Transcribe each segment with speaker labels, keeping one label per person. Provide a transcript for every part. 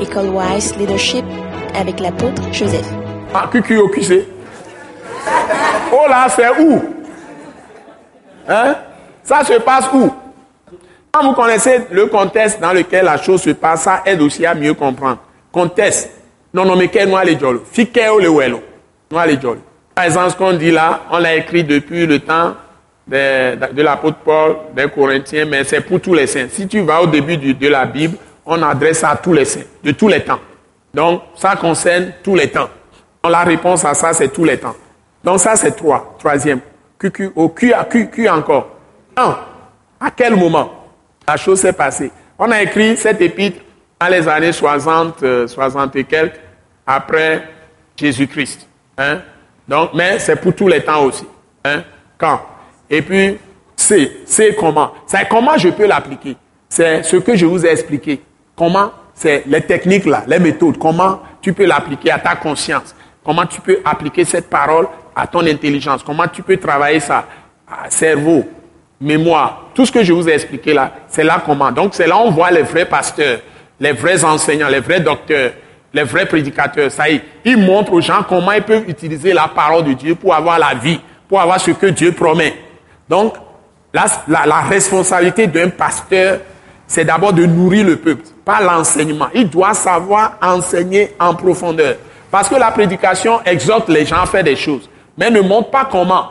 Speaker 1: École Wise Leadership avec l'apôtre Joseph.
Speaker 2: Ah, QQ au QC. Oh là, c'est où? Hein? Ça se passe où? Quand vous connaissez le contexte dans lequel la chose se passe, ça aide aussi à mieux comprendre. Contexte. Non, non, mais quel noir les jollo Fique le wello. Noir les jollo. Par exemple, ce qu'on dit là, on l'a écrit depuis le temps de, de l'apôtre Paul, des Corinthiens, mais c'est pour tous les saints. Si tu vas au début de la Bible, on adresse ça à tous les saints, de tous les temps. Donc, ça concerne tous les temps. la réponse à ça, c'est tous les temps. Donc, ça, c'est trois. Troisième. QQ, au Q, Q, Q encore. Un. À quel moment la chose s'est passée? On a écrit cette épître dans les années 60, 60 euh, et quelques, après Jésus-Christ. Hein? Donc, mais c'est pour tous les temps aussi. Hein? Quand? Et puis, c'est comment? C'est comment je peux l'appliquer? C'est ce que je vous ai expliqué. Comment C'est les techniques là, les méthodes. Comment tu peux l'appliquer à ta conscience? Comment tu peux appliquer cette parole à ton intelligence? Comment tu peux travailler ça Cerveau, mémoire? Tout ce que je vous ai expliqué là, c'est là comment. Donc c'est là on voit les vrais pasteurs, les vrais enseignants, les vrais docteurs, les vrais prédicateurs. Ça y est, ils montrent aux gens comment ils peuvent utiliser la parole de Dieu pour avoir la vie, pour avoir ce que Dieu promet. Donc, la, la responsabilité d'un pasteur, c'est d'abord de nourrir le peuple, pas l'enseignement. Il doit savoir enseigner en profondeur. Parce que la prédication exhorte les gens à faire des choses, mais ne montre pas comment.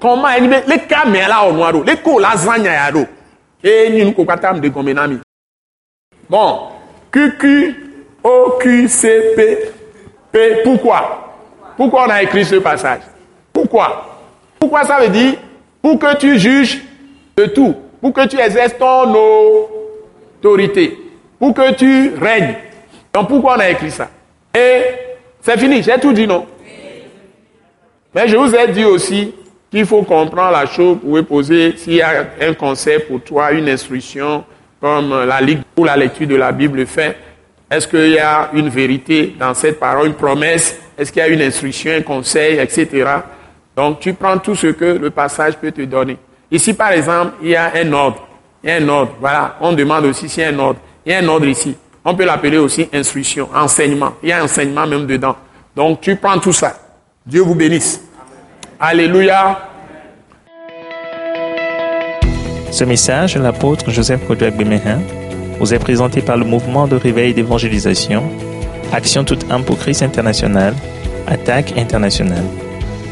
Speaker 2: Comment les caméras au noir, les co lasagne et nous kokatam de gomenami. Bon, QQ, OQCP, P, pourquoi? Pourquoi on a écrit ce passage? Pourquoi? Pourquoi ça veut dire Pour que tu juges de tout, pour que tu exerces ton autorité, pour que tu règnes. Donc pourquoi on a écrit ça? Et c'est fini, j'ai tout dit, non? Mais je vous ai dit aussi qu'il faut comprendre la chose, vous pouvez poser, s'il y a un conseil pour toi, une instruction, comme la Ligue ou la lecture de la Bible fait, est-ce qu'il y a une vérité dans cette parole, une promesse? Est-ce qu'il y a une instruction, un conseil, etc. Donc tu prends tout ce que le passage peut te donner. Ici, par exemple, il y a un ordre. Il y a un ordre. Voilà, on demande aussi s'il y a un ordre. Il y a un ordre ici. On peut l'appeler aussi instruction, enseignement. Il y a enseignement même dedans. Donc tu prends tout ça. Dieu vous bénisse. Alléluia.
Speaker 3: Ce message l'apôtre Joseph Kodouak Bemehin vous est présenté par le mouvement de réveil d'évangélisation, Action toute âme pour Christ international, Attaque internationale.